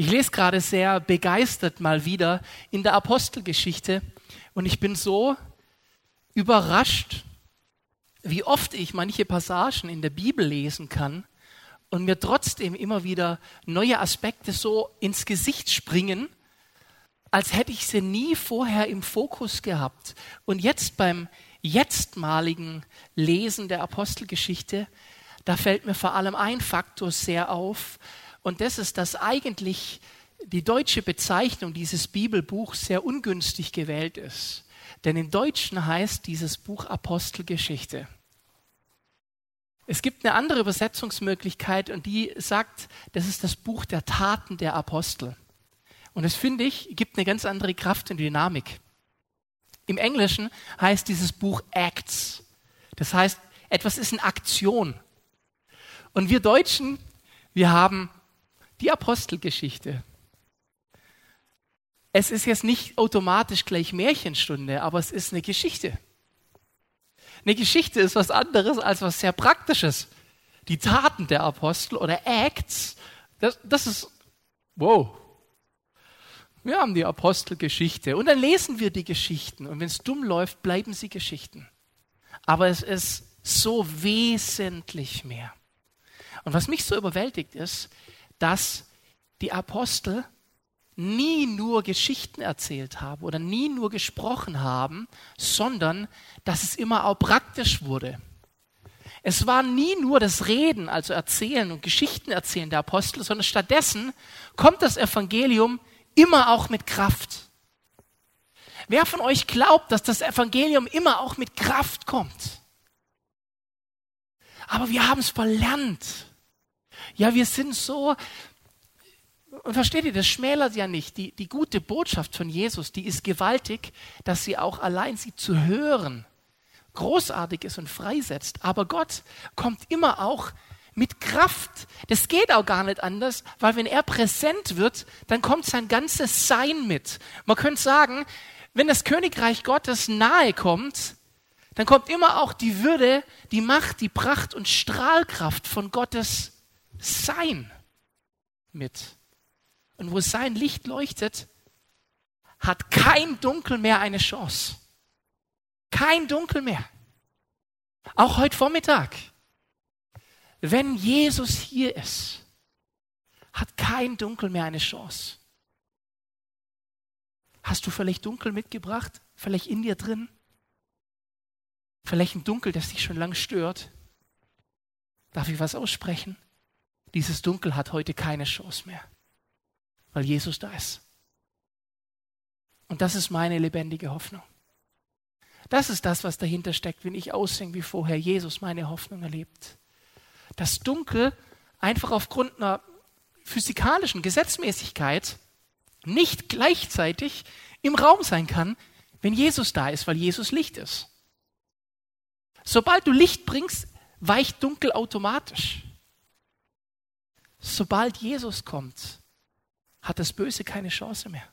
Ich lese gerade sehr begeistert mal wieder in der Apostelgeschichte und ich bin so überrascht, wie oft ich manche Passagen in der Bibel lesen kann und mir trotzdem immer wieder neue Aspekte so ins Gesicht springen, als hätte ich sie nie vorher im Fokus gehabt. Und jetzt beim jetztmaligen Lesen der Apostelgeschichte, da fällt mir vor allem ein Faktor sehr auf, und das ist, dass eigentlich die deutsche Bezeichnung dieses Bibelbuchs sehr ungünstig gewählt ist. Denn im Deutschen heißt dieses Buch Apostelgeschichte. Es gibt eine andere Übersetzungsmöglichkeit und die sagt, das ist das Buch der Taten der Apostel. Und das finde ich, gibt eine ganz andere Kraft und Dynamik. Im Englischen heißt dieses Buch Acts. Das heißt, etwas ist in Aktion. Und wir Deutschen, wir haben die Apostelgeschichte. Es ist jetzt nicht automatisch gleich Märchenstunde, aber es ist eine Geschichte. Eine Geschichte ist was anderes als was sehr Praktisches. Die Taten der Apostel oder Acts, das, das ist, wow. Wir haben die Apostelgeschichte und dann lesen wir die Geschichten und wenn es dumm läuft, bleiben sie Geschichten. Aber es ist so wesentlich mehr. Und was mich so überwältigt ist, dass die Apostel nie nur Geschichten erzählt haben oder nie nur gesprochen haben, sondern dass es immer auch praktisch wurde. Es war nie nur das Reden, also Erzählen und Geschichten erzählen der Apostel, sondern stattdessen kommt das Evangelium immer auch mit Kraft. Wer von euch glaubt, dass das Evangelium immer auch mit Kraft kommt? Aber wir haben es verlernt. Ja, wir sind so und versteht ihr, das schmälert ja nicht. Die, die gute Botschaft von Jesus, die ist gewaltig, dass sie auch allein sie zu hören großartig ist und freisetzt. Aber Gott kommt immer auch mit Kraft. Das geht auch gar nicht anders, weil wenn er präsent wird, dann kommt sein ganzes Sein mit. Man könnte sagen, wenn das Königreich Gottes nahe kommt, dann kommt immer auch die Würde, die Macht, die Pracht und Strahlkraft von Gottes Sein mit und wo sein Licht leuchtet, hat kein Dunkel mehr eine Chance. Kein Dunkel mehr. Auch heute Vormittag. Wenn Jesus hier ist, hat kein Dunkel mehr eine Chance. Hast du vielleicht Dunkel mitgebracht? Vielleicht in dir drin? Vielleicht ein Dunkel, das dich schon lange stört? Darf ich was aussprechen? Dieses Dunkel hat heute keine Chance mehr weil Jesus da ist. Und das ist meine lebendige Hoffnung. Das ist das, was dahinter steckt, wenn ich aussinge wie vorher Jesus meine Hoffnung erlebt. Das Dunkel einfach aufgrund einer physikalischen Gesetzmäßigkeit nicht gleichzeitig im Raum sein kann, wenn Jesus da ist, weil Jesus Licht ist. Sobald du Licht bringst, weicht Dunkel automatisch. Sobald Jesus kommt, hat das Böse keine Chance mehr.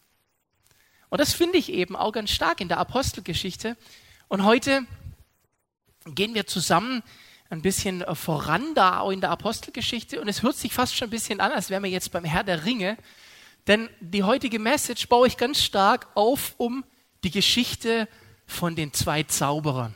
Und das finde ich eben auch ganz stark in der Apostelgeschichte. Und heute gehen wir zusammen ein bisschen voran da auch in der Apostelgeschichte. Und es hört sich fast schon ein bisschen an, als wären wir jetzt beim Herr der Ringe. Denn die heutige Message baue ich ganz stark auf um die Geschichte von den zwei Zauberern.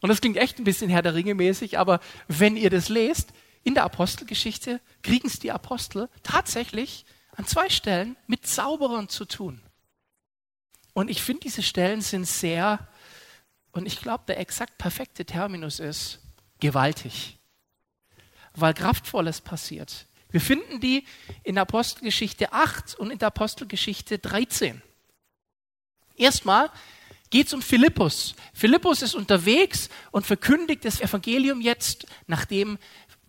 Und das klingt echt ein bisschen Herr der Ringe mäßig, aber wenn ihr das lest, in der Apostelgeschichte kriegen es die Apostel tatsächlich an zwei Stellen mit Zauberern zu tun. Und ich finde, diese Stellen sind sehr, und ich glaube, der exakt perfekte Terminus ist, gewaltig. Weil Kraftvolles passiert. Wir finden die in Apostelgeschichte 8 und in der Apostelgeschichte 13. Erstmal geht es um Philippus. Philippus ist unterwegs und verkündigt das Evangelium jetzt, nachdem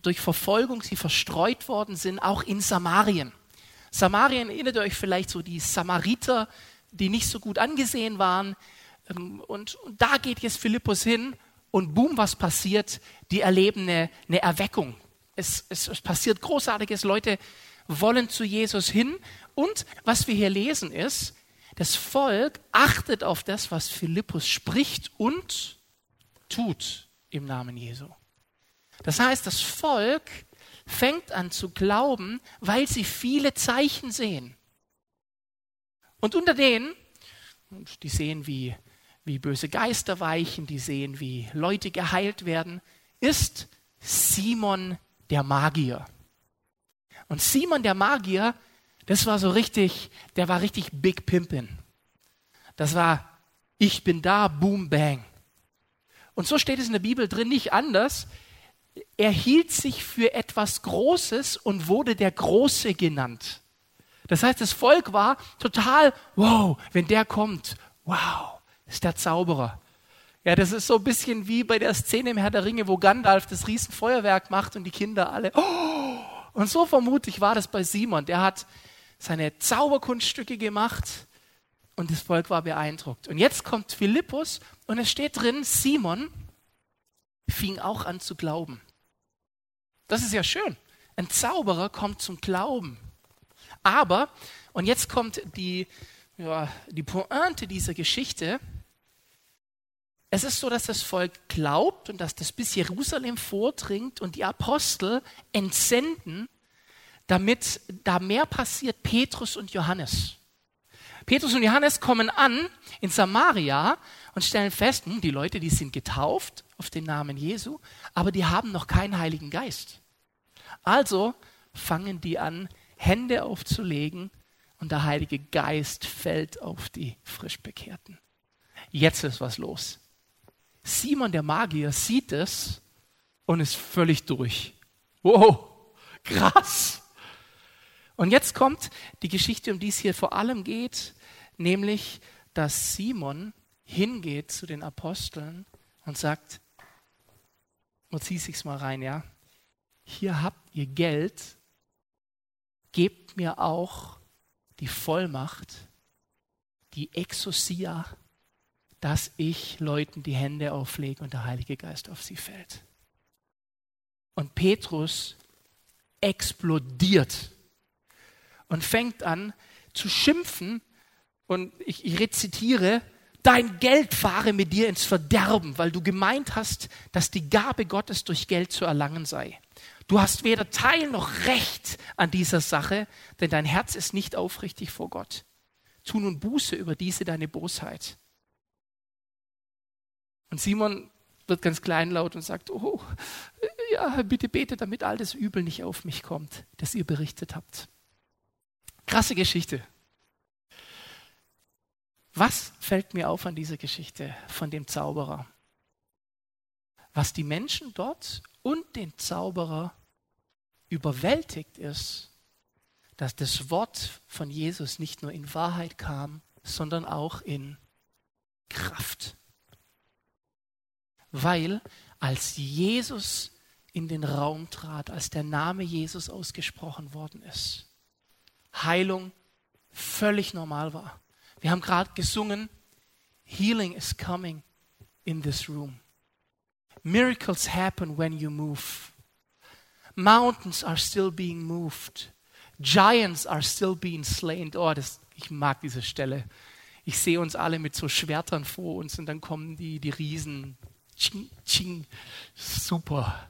durch Verfolgung sie verstreut worden sind, auch in Samarien. Samarien erinnert ihr euch vielleicht so die Samariter, die nicht so gut angesehen waren. Ähm, und, und da geht jetzt Philippus hin und boom, was passiert? Die erleben eine, eine Erweckung. Es, es, es passiert Großartiges. Leute wollen zu Jesus hin. Und was wir hier lesen ist, das Volk achtet auf das, was Philippus spricht und tut im Namen Jesu. Das heißt, das Volk fängt an zu glauben, weil sie viele Zeichen sehen. Und unter denen, die sehen, wie, wie böse Geister weichen, die sehen, wie Leute geheilt werden, ist Simon der Magier. Und Simon der Magier, das war so richtig, der war richtig Big Pimpin. Das war, ich bin da, boom, bang. Und so steht es in der Bibel drin nicht anders. Er hielt sich für etwas Großes und wurde der Große genannt. Das heißt, das Volk war total, wow, wenn der kommt, wow, ist der Zauberer. Ja, das ist so ein bisschen wie bei der Szene im Herr der Ringe, wo Gandalf das Riesenfeuerwerk macht und die Kinder alle, oh! Und so vermutlich war das bei Simon. Der hat seine Zauberkunststücke gemacht und das Volk war beeindruckt. Und jetzt kommt Philippus und es steht drin, Simon fing auch an zu glauben. Das ist ja schön. Ein Zauberer kommt zum Glauben. Aber, und jetzt kommt die, ja, die Pointe dieser Geschichte, es ist so, dass das Volk glaubt und dass das bis Jerusalem vordringt und die Apostel entsenden, damit da mehr passiert, Petrus und Johannes. Petrus und Johannes kommen an in Samaria und stellen fest, hm, die Leute, die sind getauft auf den Namen Jesu, aber die haben noch keinen Heiligen Geist. Also fangen die an, Hände aufzulegen und der Heilige Geist fällt auf die Frischbekehrten. Jetzt ist was los. Simon der Magier sieht es und ist völlig durch. Wow, krass. Und jetzt kommt die Geschichte, um die es hier vor allem geht, nämlich, dass Simon hingeht zu den Aposteln und sagt, und zieh sich's mal rein, ja. Hier habt ihr Geld, gebt mir auch die Vollmacht, die Exosia, dass ich Leuten die Hände auflege und der Heilige Geist auf sie fällt. Und Petrus explodiert und fängt an zu schimpfen. Und ich, ich rezitiere, dein Geld fahre mit dir ins Verderben, weil du gemeint hast, dass die Gabe Gottes durch Geld zu erlangen sei. Du hast weder Teil noch Recht an dieser Sache, denn dein Herz ist nicht aufrichtig vor Gott. Tu nun Buße über diese deine Bosheit. Und Simon wird ganz kleinlaut und sagt, oh, ja, bitte bete, damit all das Übel nicht auf mich kommt, das ihr berichtet habt. Krasse Geschichte. Was fällt mir auf an dieser Geschichte von dem Zauberer? Was die Menschen dort und den Zauberer überwältigt ist, dass das Wort von Jesus nicht nur in Wahrheit kam, sondern auch in Kraft weil als Jesus in den Raum trat, als der Name Jesus ausgesprochen worden ist, Heilung völlig normal war. Wir haben gerade gesungen, Healing is coming in this room. Miracles happen when you move. Mountains are still being moved. Giants are still being slain. Oh, das, ich mag diese Stelle. Ich sehe uns alle mit so Schwertern vor uns und dann kommen die, die Riesen Ching, ching. Super.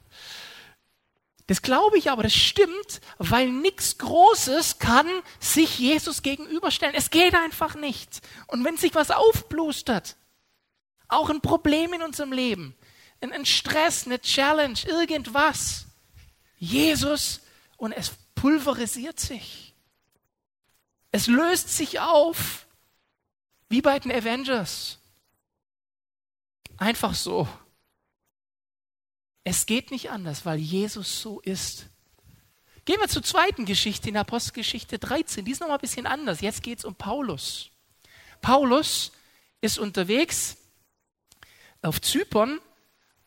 Das glaube ich aber, das stimmt, weil nichts Großes kann sich Jesus gegenüberstellen. Es geht einfach nicht. Und wenn sich was aufblustert, auch ein Problem in unserem Leben, ein Stress, eine Challenge, irgendwas, Jesus und es pulverisiert sich. Es löst sich auf, wie bei den Avengers. Einfach so. Es geht nicht anders, weil Jesus so ist. Gehen wir zur zweiten Geschichte in Apostelgeschichte 13. Die ist nochmal ein bisschen anders. Jetzt geht es um Paulus. Paulus ist unterwegs auf Zypern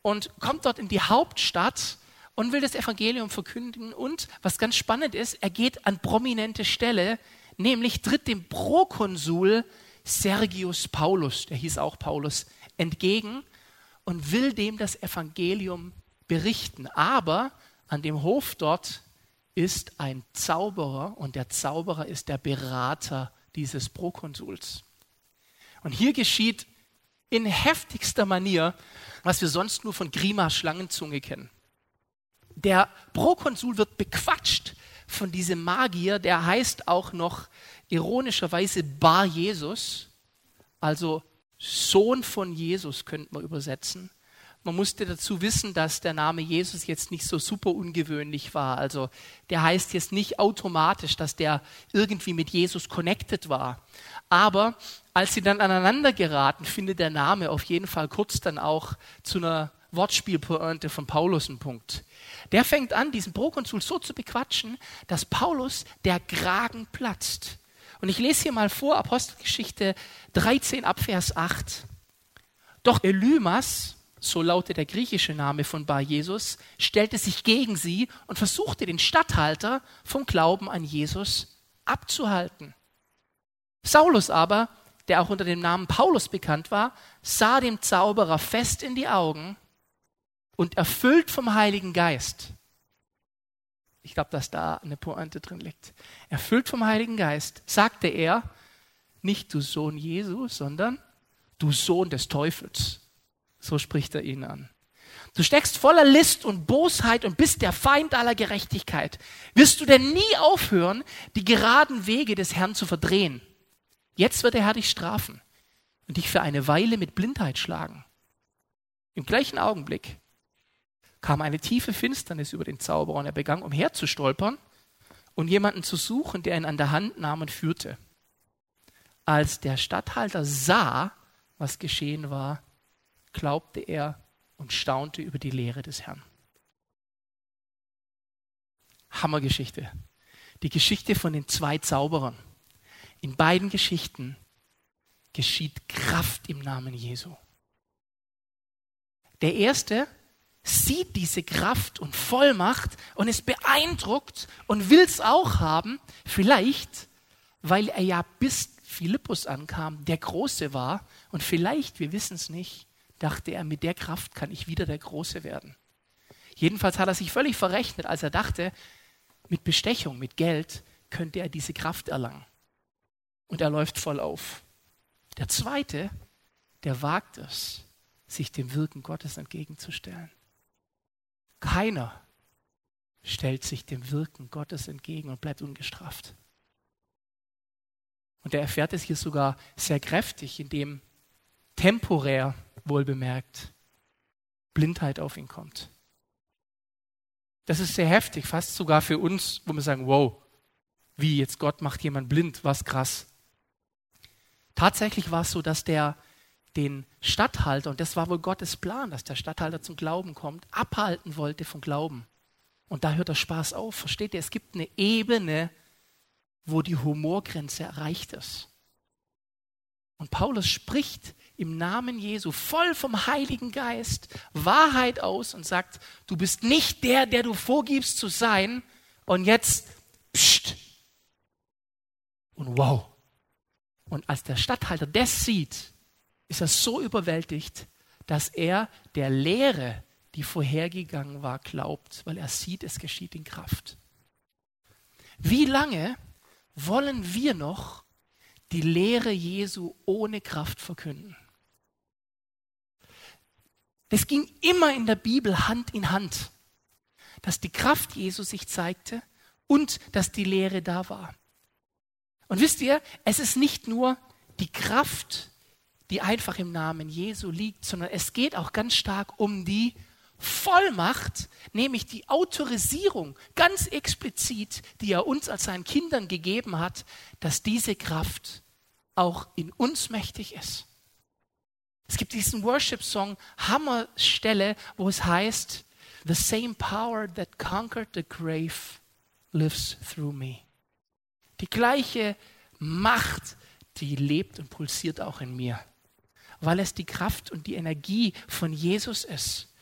und kommt dort in die Hauptstadt und will das Evangelium verkündigen. Und was ganz spannend ist, er geht an prominente Stelle, nämlich tritt dem Prokonsul Sergius Paulus, der hieß auch Paulus, entgegen und will dem das Evangelium berichten. Aber an dem Hof dort ist ein Zauberer und der Zauberer ist der Berater dieses Prokonsuls. Und hier geschieht in heftigster Manier, was wir sonst nur von Grima Schlangenzunge kennen. Der Prokonsul wird bequatscht von diesem Magier, der heißt auch noch ironischerweise Bar Jesus, also Sohn von Jesus könnte man übersetzen. Man musste dazu wissen, dass der Name Jesus jetzt nicht so super ungewöhnlich war. Also der heißt jetzt nicht automatisch, dass der irgendwie mit Jesus connected war. Aber als sie dann aneinander geraten, findet der Name auf jeden Fall kurz dann auch zu einer Wortspielpointe von Paulus einen Punkt. Der fängt an, diesen Prokonsul so zu bequatschen, dass Paulus der Kragen platzt. Und ich lese hier mal vor, Apostelgeschichte 13 Abvers 8. Doch Elymas, so lautet der griechische Name von Bar Jesus, stellte sich gegen sie und versuchte den Statthalter vom Glauben an Jesus abzuhalten. Saulus aber, der auch unter dem Namen Paulus bekannt war, sah dem Zauberer fest in die Augen und erfüllt vom Heiligen Geist. Ich glaube, dass da eine Pointe drin liegt. Erfüllt vom Heiligen Geist sagte er, nicht du Sohn Jesu, sondern du Sohn des Teufels. So spricht er ihn an. Du steckst voller List und Bosheit und bist der Feind aller Gerechtigkeit. Wirst du denn nie aufhören, die geraden Wege des Herrn zu verdrehen? Jetzt wird der Herr dich strafen und dich für eine Weile mit Blindheit schlagen. Im gleichen Augenblick kam eine tiefe Finsternis über den Zauberer und er begann umherzustolpern und jemanden zu suchen, der ihn an der Hand nahm und führte. Als der Statthalter sah, was geschehen war, glaubte er und staunte über die Lehre des Herrn. Hammergeschichte. Die Geschichte von den zwei Zauberern. In beiden Geschichten geschieht Kraft im Namen Jesu. Der erste sieht diese Kraft und Vollmacht und ist beeindruckt und will es auch haben, vielleicht, weil er ja bis Philippus ankam, der Große war und vielleicht, wir wissen es nicht, dachte er, mit der Kraft kann ich wieder der Große werden. Jedenfalls hat er sich völlig verrechnet, als er dachte, mit Bestechung, mit Geld könnte er diese Kraft erlangen. Und er läuft voll auf. Der zweite, der wagt es, sich dem Wirken Gottes entgegenzustellen. Keiner stellt sich dem Wirken Gottes entgegen und bleibt ungestraft. Und er erfährt es hier sogar sehr kräftig, indem temporär wohl bemerkt, Blindheit auf ihn kommt. Das ist sehr heftig, fast sogar für uns, wo wir sagen, wow, wie jetzt Gott macht jemand blind, was krass. Tatsächlich war es so, dass der den Statthalter, und das war wohl Gottes Plan, dass der Statthalter zum Glauben kommt, abhalten wollte vom Glauben. Und da hört der Spaß auf. Versteht ihr? Es gibt eine Ebene, wo die Humorgrenze erreicht ist. Und Paulus spricht im Namen Jesu voll vom Heiligen Geist Wahrheit aus und sagt, du bist nicht der, der du vorgibst zu sein. Und jetzt, pst. Und wow. Und als der Statthalter das sieht, ist er so überwältigt, dass er der Lehre, die vorhergegangen war, glaubt, weil er sieht, es geschieht in Kraft. Wie lange wollen wir noch die Lehre Jesu ohne Kraft verkünden? Das ging immer in der Bibel Hand in Hand, dass die Kraft Jesu sich zeigte und dass die Lehre da war. Und wisst ihr, es ist nicht nur die Kraft, die einfach im Namen Jesu liegt, sondern es geht auch ganz stark um die Vollmacht, nämlich die Autorisierung, ganz explizit, die er uns als seinen Kindern gegeben hat, dass diese Kraft auch in uns mächtig ist. Es gibt diesen Worship-Song, Hammerstelle, wo es heißt, The same power that conquered the grave lives through me. Die gleiche Macht, die lebt und pulsiert auch in mir, weil es die Kraft und die Energie von Jesus ist.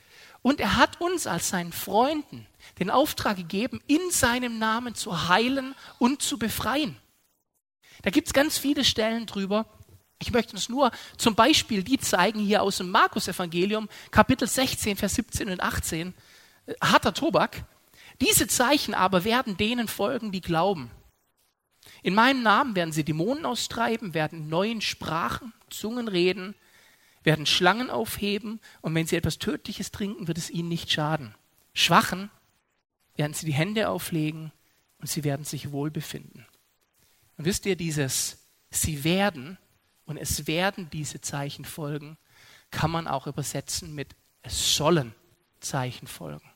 Und er hat uns als seinen Freunden den Auftrag gegeben, in seinem Namen zu heilen und zu befreien. Da gibt es ganz viele Stellen drüber. Ich möchte uns nur zum Beispiel die zeigen hier aus dem Markus-Evangelium, Kapitel 16, Vers 17 und 18. Äh, harter Tobak. Diese Zeichen aber werden denen folgen, die glauben. In meinem Namen werden sie Dämonen austreiben, werden neuen Sprachen, Zungen reden, werden Schlangen aufheben und wenn sie etwas Tödliches trinken, wird es ihnen nicht schaden. Schwachen werden sie die Hände auflegen und sie werden sich wohlbefinden. Und wisst ihr, dieses Sie werden und es werden diese Zeichen folgen, kann man auch übersetzen mit Es sollen Zeichen folgen.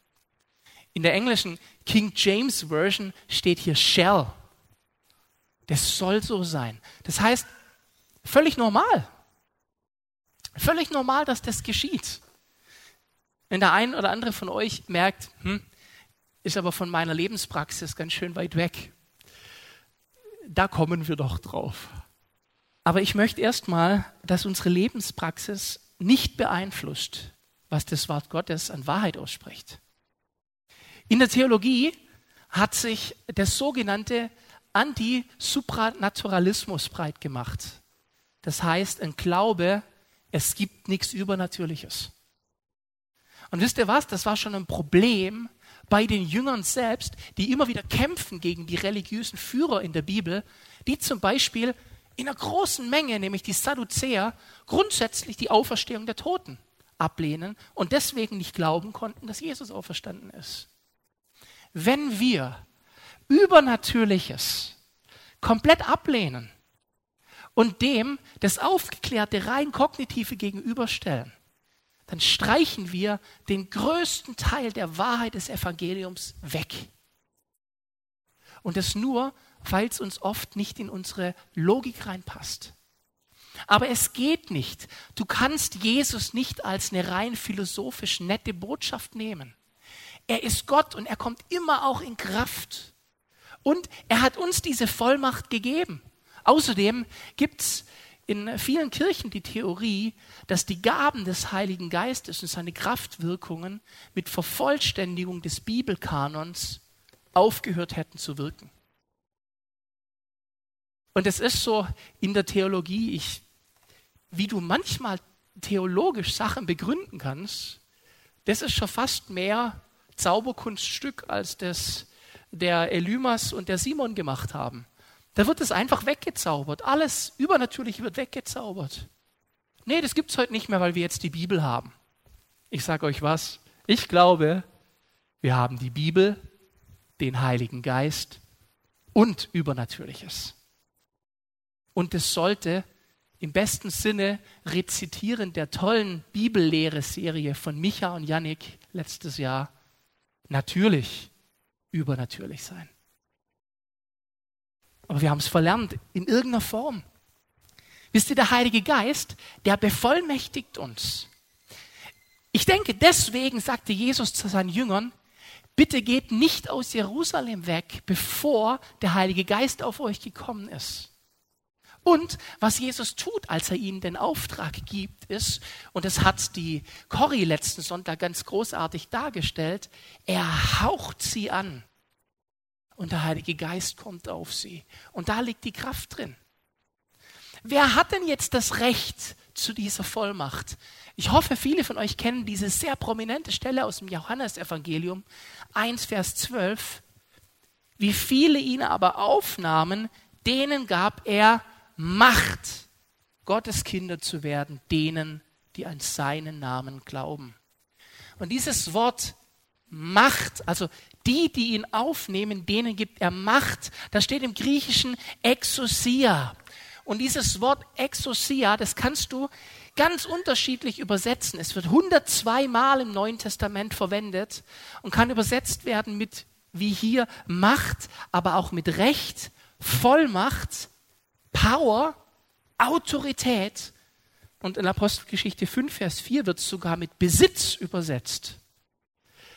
In der englischen King James Version steht hier shall. Das soll so sein. Das heißt, völlig normal. Völlig normal, dass das geschieht. Wenn der ein oder andere von euch merkt, hm, ist aber von meiner Lebenspraxis ganz schön weit weg, da kommen wir doch drauf. Aber ich möchte erstmal, dass unsere Lebenspraxis nicht beeinflusst, was das Wort Gottes an Wahrheit ausspricht. In der Theologie hat sich der sogenannte Anti-Supranaturalismus breit gemacht. Das heißt, ein Glaube, es gibt nichts Übernatürliches. Und wisst ihr was? Das war schon ein Problem bei den Jüngern selbst, die immer wieder kämpfen gegen die religiösen Führer in der Bibel, die zum Beispiel in einer großen Menge, nämlich die Sadduzäer, grundsätzlich die Auferstehung der Toten ablehnen und deswegen nicht glauben konnten, dass Jesus auferstanden ist. Wenn wir Übernatürliches komplett ablehnen und dem das Aufgeklärte rein kognitive gegenüberstellen, dann streichen wir den größten Teil der Wahrheit des Evangeliums weg. Und das nur, weil es uns oft nicht in unsere Logik reinpasst. Aber es geht nicht. Du kannst Jesus nicht als eine rein philosophisch nette Botschaft nehmen. Er ist Gott und er kommt immer auch in Kraft. Und er hat uns diese Vollmacht gegeben. Außerdem gibt es in vielen Kirchen die Theorie, dass die Gaben des Heiligen Geistes und seine Kraftwirkungen mit Vervollständigung des Bibelkanons aufgehört hätten zu wirken. Und es ist so in der Theologie, ich, wie du manchmal theologisch Sachen begründen kannst, das ist schon fast mehr Zauberkunststück als das der Elymas und der Simon gemacht haben. Da wird es einfach weggezaubert. Alles Übernatürliche wird weggezaubert. Nee, das gibt es heute nicht mehr, weil wir jetzt die Bibel haben. Ich sage euch was, ich glaube, wir haben die Bibel, den Heiligen Geist und Übernatürliches. Und es sollte im besten Sinne rezitieren der tollen Bibellehre-Serie von Micha und Yannick letztes Jahr natürlich übernatürlich sein. Aber wir haben es verlernt in irgendeiner Form. Wisst ihr, der Heilige Geist, der bevollmächtigt uns. Ich denke, deswegen sagte Jesus zu seinen Jüngern, bitte geht nicht aus Jerusalem weg, bevor der Heilige Geist auf euch gekommen ist. Und was Jesus tut, als er ihnen den Auftrag gibt, ist, und das hat die Corrie letzten Sonntag ganz großartig dargestellt, er haucht sie an. Und der Heilige Geist kommt auf sie. Und da liegt die Kraft drin. Wer hat denn jetzt das Recht zu dieser Vollmacht? Ich hoffe, viele von euch kennen diese sehr prominente Stelle aus dem Johannesevangelium 1, Vers 12. Wie viele ihn aber aufnahmen, denen gab er Macht, Gottes Kinder zu werden, denen, die an seinen Namen glauben. Und dieses Wort Macht, also die, die ihn aufnehmen, denen gibt er Macht. Das steht im Griechischen Exousia. Und dieses Wort Exousia, das kannst du ganz unterschiedlich übersetzen. Es wird 102 Mal im Neuen Testament verwendet und kann übersetzt werden mit, wie hier, Macht, aber auch mit Recht, Vollmacht, Power, Autorität. Und in Apostelgeschichte 5, Vers 4 wird es sogar mit Besitz übersetzt.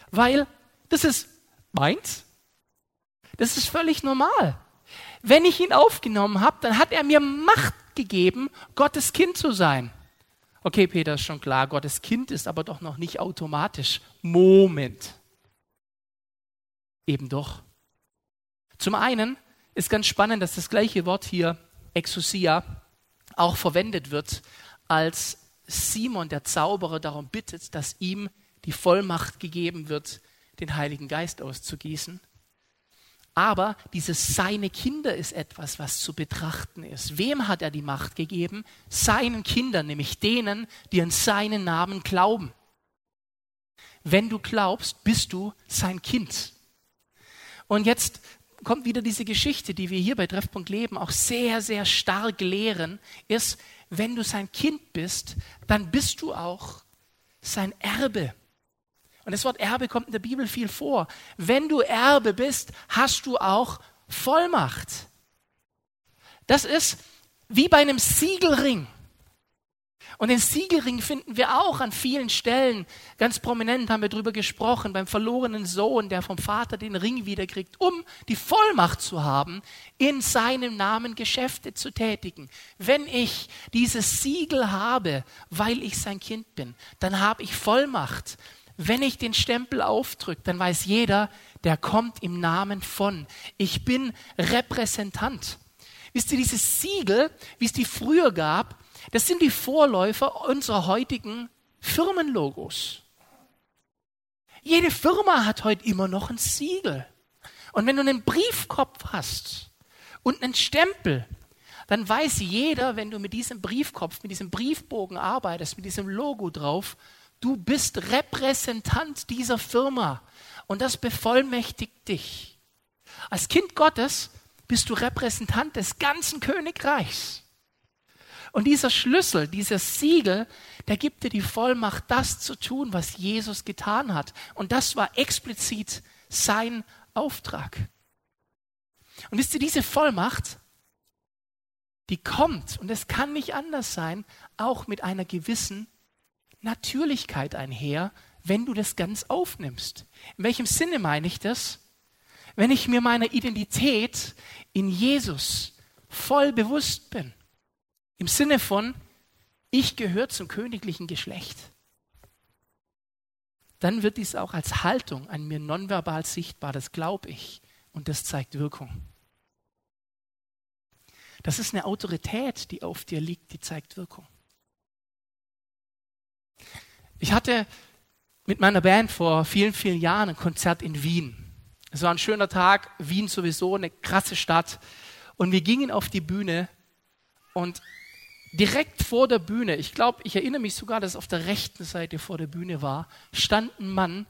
Weil das ist meins. Das ist völlig normal. Wenn ich ihn aufgenommen habe, dann hat er mir Macht gegeben, Gottes Kind zu sein. Okay, Peter, ist schon klar, Gottes Kind ist aber doch noch nicht automatisch. Moment. Eben doch. Zum einen ist ganz spannend, dass das gleiche Wort hier Exousia auch verwendet wird, als Simon, der Zauberer, darum bittet, dass ihm die Vollmacht gegeben wird, den Heiligen Geist auszugießen. Aber dieses seine Kinder ist etwas, was zu betrachten ist. Wem hat er die Macht gegeben? Seinen Kindern, nämlich denen, die an seinen Namen glauben. Wenn du glaubst, bist du sein Kind. Und jetzt kommt wieder diese Geschichte, die wir hier bei Treffpunkt Leben auch sehr, sehr stark lehren, ist, wenn du sein Kind bist, dann bist du auch sein Erbe. Und das Wort Erbe kommt in der Bibel viel vor. Wenn du Erbe bist, hast du auch Vollmacht. Das ist wie bei einem Siegelring. Und den Siegelring finden wir auch an vielen Stellen. Ganz prominent haben wir darüber gesprochen, beim verlorenen Sohn, der vom Vater den Ring wiederkriegt, um die Vollmacht zu haben, in seinem Namen Geschäfte zu tätigen. Wenn ich dieses Siegel habe, weil ich sein Kind bin, dann habe ich Vollmacht. Wenn ich den Stempel aufdrücke, dann weiß jeder, der kommt im Namen von. Ich bin Repräsentant. Wisst ihr, dieses Siegel, wie es die früher gab, das sind die Vorläufer unserer heutigen Firmenlogos. Jede Firma hat heute immer noch ein Siegel. Und wenn du einen Briefkopf hast und einen Stempel, dann weiß jeder, wenn du mit diesem Briefkopf, mit diesem Briefbogen arbeitest, mit diesem Logo drauf, du bist Repräsentant dieser Firma und das bevollmächtigt dich. Als Kind Gottes bist du Repräsentant des ganzen Königreichs. Und dieser Schlüssel, dieses Siegel, der gibt dir die Vollmacht, das zu tun, was Jesus getan hat. Und das war explizit sein Auftrag. Und wisst ihr, diese Vollmacht, die kommt, und es kann nicht anders sein, auch mit einer gewissen Natürlichkeit einher, wenn du das ganz aufnimmst. In welchem Sinne meine ich das? Wenn ich mir meiner Identität in Jesus voll bewusst bin. Im Sinne von, ich gehöre zum königlichen Geschlecht. Dann wird dies auch als Haltung an mir nonverbal sichtbar, das glaube ich. Und das zeigt Wirkung. Das ist eine Autorität, die auf dir liegt, die zeigt Wirkung. Ich hatte mit meiner Band vor vielen, vielen Jahren ein Konzert in Wien. Es war ein schöner Tag, Wien sowieso eine krasse Stadt. Und wir gingen auf die Bühne und direkt vor der Bühne, ich glaube, ich erinnere mich sogar, dass es auf der rechten Seite vor der Bühne war, stand ein Mann,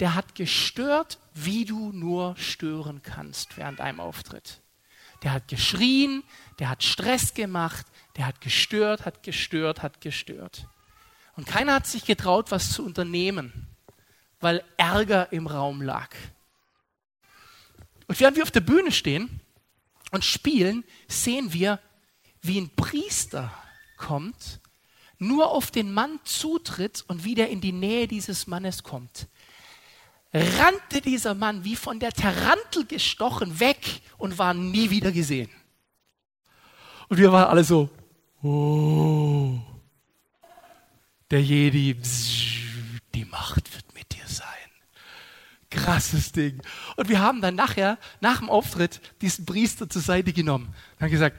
der hat gestört, wie du nur stören kannst während einem Auftritt. Der hat geschrien, der hat Stress gemacht, der hat gestört, hat gestört, hat gestört. Und keiner hat sich getraut, was zu unternehmen, weil Ärger im Raum lag. Und während wir auf der Bühne stehen und spielen, sehen wir, wie ein Priester kommt, nur auf den Mann zutritt und wieder in die Nähe dieses Mannes kommt, rannte dieser Mann wie von der Tarantel gestochen weg und war nie wieder gesehen. Und wir waren alle so, oh, der Jedi, die Macht wird mit dir sein. Krasses Ding. Und wir haben dann nachher, nach dem Auftritt, diesen Priester zur Seite genommen und haben gesagt,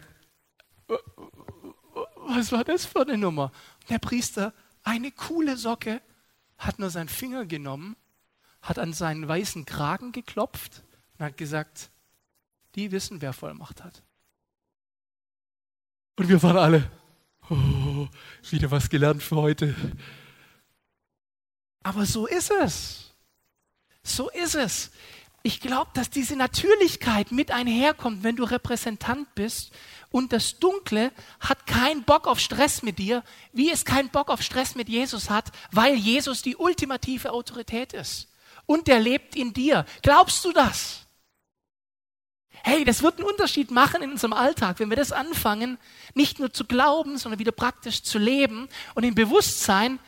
was war das für eine Nummer? der Priester, eine coole Socke, hat nur seinen Finger genommen, hat an seinen weißen Kragen geklopft und hat gesagt, die wissen, wer Vollmacht hat. Und wir waren alle, oh, wieder was gelernt für heute. Aber so ist es. So ist es. Ich glaube, dass diese Natürlichkeit mit einherkommt, wenn du Repräsentant bist und das Dunkle hat keinen Bock auf Stress mit dir, wie es keinen Bock auf Stress mit Jesus hat, weil Jesus die ultimative Autorität ist. Und der lebt in dir. Glaubst du das? Hey, das wird einen Unterschied machen in unserem Alltag, wenn wir das anfangen, nicht nur zu glauben, sondern wieder praktisch zu leben und im Bewusstsein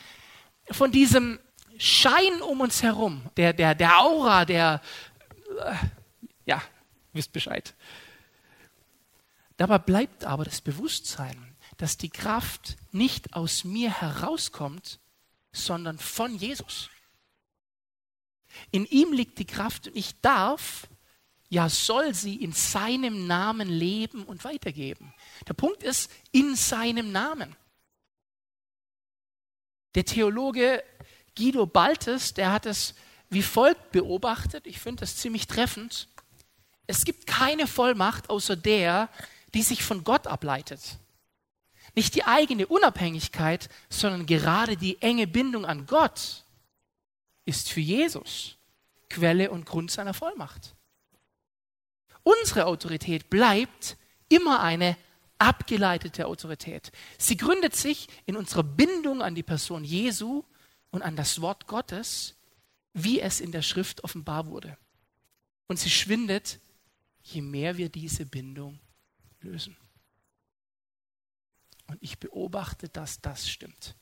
von diesem Schein um uns herum, der, der, der Aura, der, ja, wisst Bescheid. Dabei bleibt aber das Bewusstsein, dass die Kraft nicht aus mir herauskommt, sondern von Jesus. In ihm liegt die Kraft und ich darf, ja soll sie in seinem Namen leben und weitergeben. Der Punkt ist, in seinem Namen. Der Theologe Guido Baltes, der hat es wie folgt beobachtet, ich finde das ziemlich treffend. Es gibt keine Vollmacht außer der, die sich von Gott ableitet. Nicht die eigene Unabhängigkeit, sondern gerade die enge Bindung an Gott ist für Jesus Quelle und Grund seiner Vollmacht. unsere Autorität bleibt immer eine abgeleitete Autorität. Sie gründet sich in unserer Bindung an die Person Jesu und an das Wort Gottes, wie es in der Schrift offenbar wurde. Und sie schwindet, je mehr wir diese Bindung lösen. Und ich beobachte, dass das stimmt.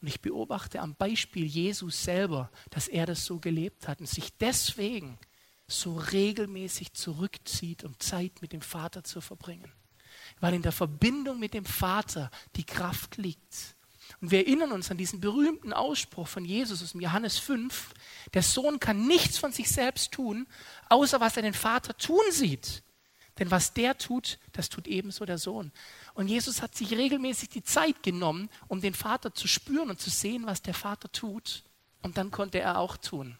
Und ich beobachte am Beispiel Jesus selber, dass er das so gelebt hat und sich deswegen so regelmäßig zurückzieht, um Zeit mit dem Vater zu verbringen. Weil in der Verbindung mit dem Vater die Kraft liegt. Und wir erinnern uns an diesen berühmten Ausspruch von Jesus aus dem Johannes 5, der Sohn kann nichts von sich selbst tun, außer was er den Vater tun sieht. Denn was der tut, das tut ebenso der Sohn. Und Jesus hat sich regelmäßig die Zeit genommen, um den Vater zu spüren und zu sehen, was der Vater tut. Und dann konnte er auch tun.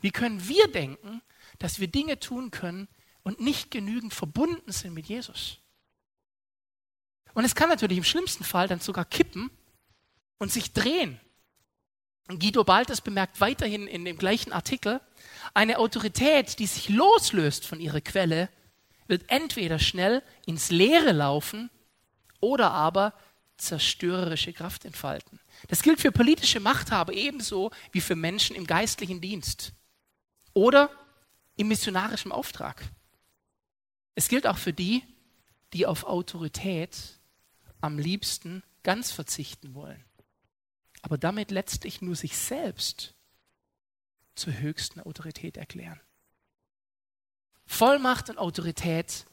Wie können wir denken, dass wir Dinge tun können und nicht genügend verbunden sind mit Jesus? Und es kann natürlich im schlimmsten Fall dann sogar kippen und sich drehen. Guido Baltes bemerkt weiterhin in dem gleichen Artikel, eine Autorität, die sich loslöst von ihrer Quelle, wird entweder schnell ins Leere laufen oder aber zerstörerische Kraft entfalten. Das gilt für politische Machthaber ebenso wie für Menschen im geistlichen Dienst oder im missionarischen Auftrag. Es gilt auch für die, die auf Autorität am liebsten ganz verzichten wollen, aber damit letztlich nur sich selbst zur höchsten Autorität erklären. Vollmacht und Autorität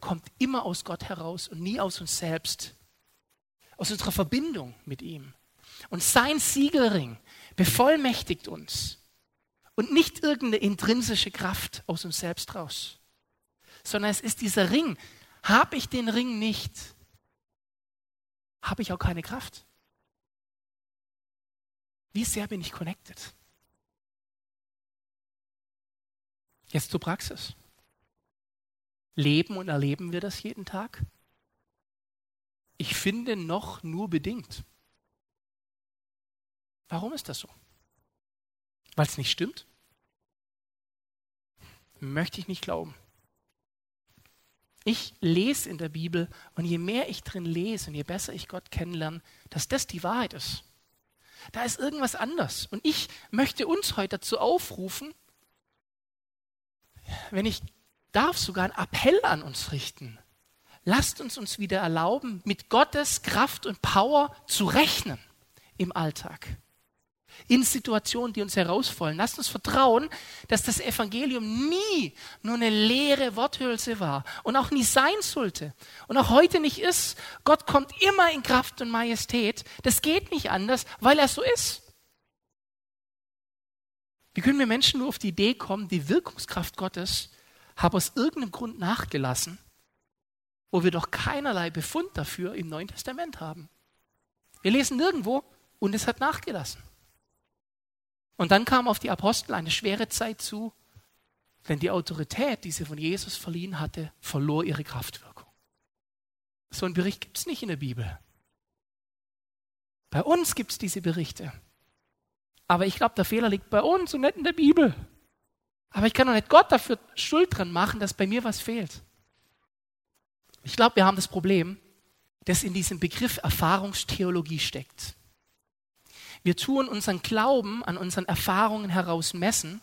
kommt immer aus Gott heraus und nie aus uns selbst, aus unserer Verbindung mit ihm. Und sein Siegelring bevollmächtigt uns und nicht irgendeine intrinsische Kraft aus uns selbst raus, sondern es ist dieser Ring. Habe ich den Ring nicht, habe ich auch keine Kraft. Wie sehr bin ich connected? Jetzt zur Praxis. Leben und erleben wir das jeden Tag? Ich finde noch nur bedingt. Warum ist das so? Weil es nicht stimmt? Möchte ich nicht glauben. Ich lese in der Bibel und je mehr ich drin lese und je besser ich Gott kennenlerne, dass das die Wahrheit ist. Da ist irgendwas anders. Und ich möchte uns heute dazu aufrufen, wenn ich darf sogar einen Appell an uns richten. Lasst uns uns wieder erlauben, mit Gottes Kraft und Power zu rechnen im Alltag. In Situationen, die uns herausfordern. Lasst uns vertrauen, dass das Evangelium nie nur eine leere Worthülse war und auch nie sein sollte und auch heute nicht ist. Gott kommt immer in Kraft und Majestät. Das geht nicht anders, weil er so ist. Wie können wir Menschen nur auf die Idee kommen, die Wirkungskraft Gottes habe aus irgendeinem Grund nachgelassen, wo wir doch keinerlei Befund dafür im Neuen Testament haben. Wir lesen nirgendwo und es hat nachgelassen. Und dann kam auf die Apostel eine schwere Zeit zu, denn die Autorität, die sie von Jesus verliehen hatte, verlor ihre Kraftwirkung. So einen Bericht gibt es nicht in der Bibel. Bei uns gibt es diese Berichte. Aber ich glaube, der Fehler liegt bei uns und nicht in der Bibel. Aber ich kann doch nicht Gott dafür Schuld dran machen, dass bei mir was fehlt. Ich glaube, wir haben das Problem, das in diesem Begriff Erfahrungstheologie steckt. Wir tun unseren Glauben an unseren Erfahrungen heraus messen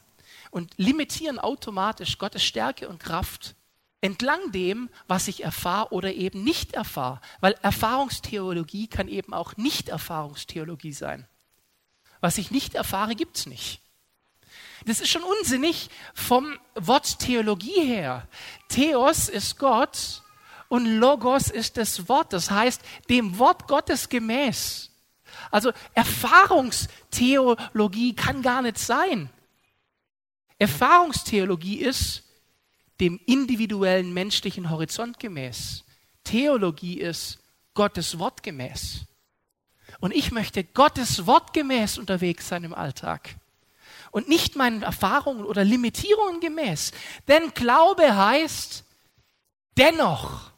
und limitieren automatisch Gottes Stärke und Kraft entlang dem, was ich erfahre oder eben nicht erfahre. Weil Erfahrungstheologie kann eben auch Nicht-Erfahrungstheologie sein. Was ich nicht erfahre, gibt es nicht. Das ist schon unsinnig vom Wort Theologie her. Theos ist Gott und Logos ist das Wort. Das heißt, dem Wort Gottes gemäß. Also Erfahrungstheologie kann gar nicht sein. Erfahrungstheologie ist dem individuellen menschlichen Horizont gemäß. Theologie ist Gottes Wort gemäß. Und ich möchte Gottes Wort gemäß unterwegs sein im Alltag und nicht meinen Erfahrungen oder Limitierungen gemäß. Denn Glaube heißt dennoch.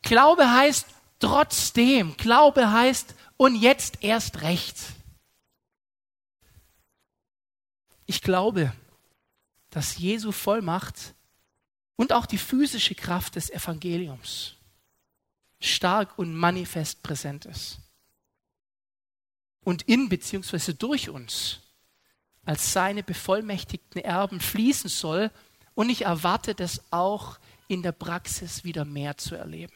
Glaube heißt trotzdem. Glaube heißt und jetzt erst recht. Ich glaube, dass Jesu Vollmacht und auch die physische Kraft des Evangeliums stark und manifest präsent ist. Und in bzw. durch uns als seine bevollmächtigten Erben fließen soll. Und ich erwarte das auch in der Praxis wieder mehr zu erleben.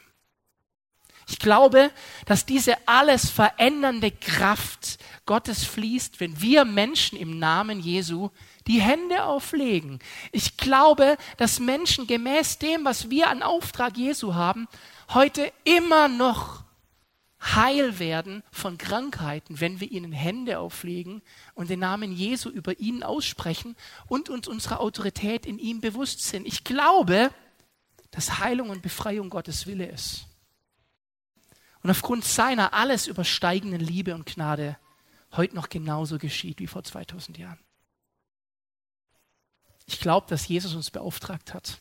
Ich glaube, dass diese alles verändernde Kraft Gottes fließt, wenn wir Menschen im Namen Jesu die Hände auflegen. Ich glaube, dass Menschen gemäß dem, was wir an Auftrag Jesu haben, heute immer noch heil werden von Krankheiten, wenn wir ihnen Hände auflegen und den Namen Jesu über ihnen aussprechen und uns unserer Autorität in ihm bewusst sind. Ich glaube, dass Heilung und Befreiung Gottes Wille ist. Und aufgrund seiner alles übersteigenden Liebe und Gnade heute noch genauso geschieht wie vor 2000 Jahren. Ich glaube, dass Jesus uns beauftragt hat,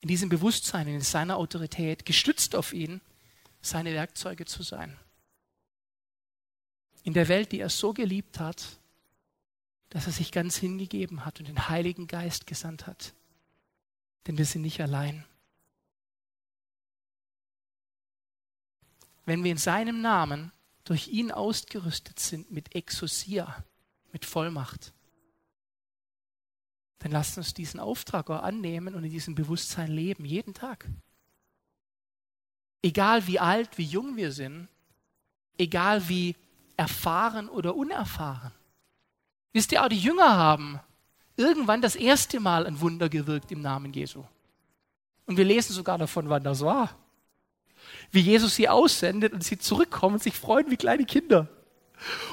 in diesem Bewusstsein, in seiner Autorität, gestützt auf ihn, seine Werkzeuge zu sein. In der Welt, die er so geliebt hat, dass er sich ganz hingegeben hat und den Heiligen Geist gesandt hat. Denn wir sind nicht allein. Wenn wir in seinem Namen durch ihn ausgerüstet sind mit Exosia, mit Vollmacht, dann lasst uns diesen Auftrag auch annehmen und in diesem Bewusstsein leben, jeden Tag. Egal wie alt, wie jung wir sind, egal wie erfahren oder unerfahren. Wisst ihr, auch die Jünger haben irgendwann das erste Mal ein Wunder gewirkt im Namen Jesu. Und wir lesen sogar davon, wann das war. Wie Jesus sie aussendet und sie zurückkommen und sich freuen wie kleine Kinder.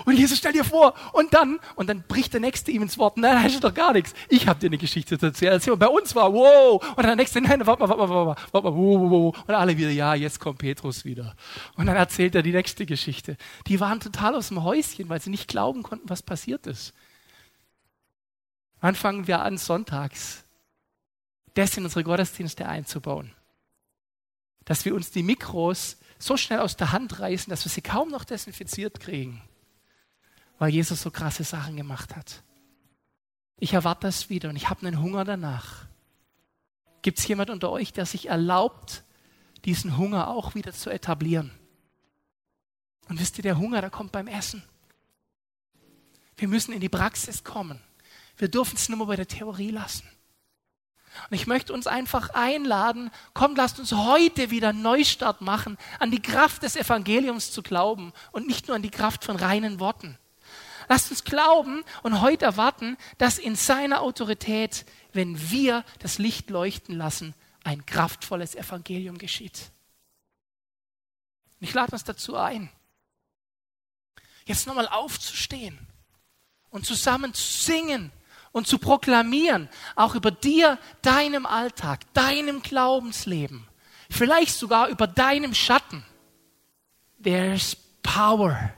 Und Jesus, stell dir vor, und dann, und dann bricht der Nächste ihm ins Wort, nein, da ist doch gar nichts. Ich habe dir eine Geschichte zu erzählen. Erzähl mal, bei uns war, wow. Und dann der Nächste, nein, warte mal, warte mal, warte mal, warte mal, wow, wow. Und alle wieder, ja, jetzt kommt Petrus wieder. Und dann erzählt er die nächste Geschichte. Die waren total aus dem Häuschen, weil sie nicht glauben konnten, was passiert ist. Wann fangen wir an, sonntags das in unsere Gottesdienste einzubauen? Dass wir uns die Mikros so schnell aus der Hand reißen, dass wir sie kaum noch desinfiziert kriegen weil Jesus so krasse Sachen gemacht hat. Ich erwarte das wieder und ich habe einen Hunger danach. Gibt es jemand unter euch, der sich erlaubt, diesen Hunger auch wieder zu etablieren? Und wisst ihr, der Hunger, der kommt beim Essen. Wir müssen in die Praxis kommen. Wir dürfen es nur mal bei der Theorie lassen. Und ich möchte uns einfach einladen, kommt, lasst uns heute wieder Neustart machen, an die Kraft des Evangeliums zu glauben und nicht nur an die Kraft von reinen Worten. Lasst uns glauben und heute erwarten, dass in seiner Autorität, wenn wir das Licht leuchten lassen, ein kraftvolles Evangelium geschieht. Ich lade uns dazu ein, jetzt nochmal aufzustehen und zusammen zu singen und zu proklamieren, auch über dir, deinem Alltag, deinem Glaubensleben, vielleicht sogar über deinem Schatten. There's power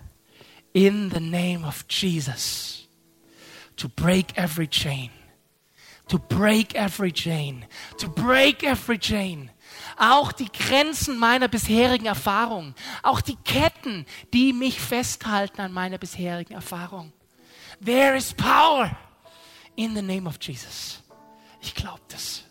in the name of Jesus to break every chain. To break every chain. To break every chain. Auch die Grenzen meiner bisherigen Erfahrung. Auch die Ketten, die mich festhalten an meiner bisherigen Erfahrung. There is power in the name of Jesus. Ich glaube das.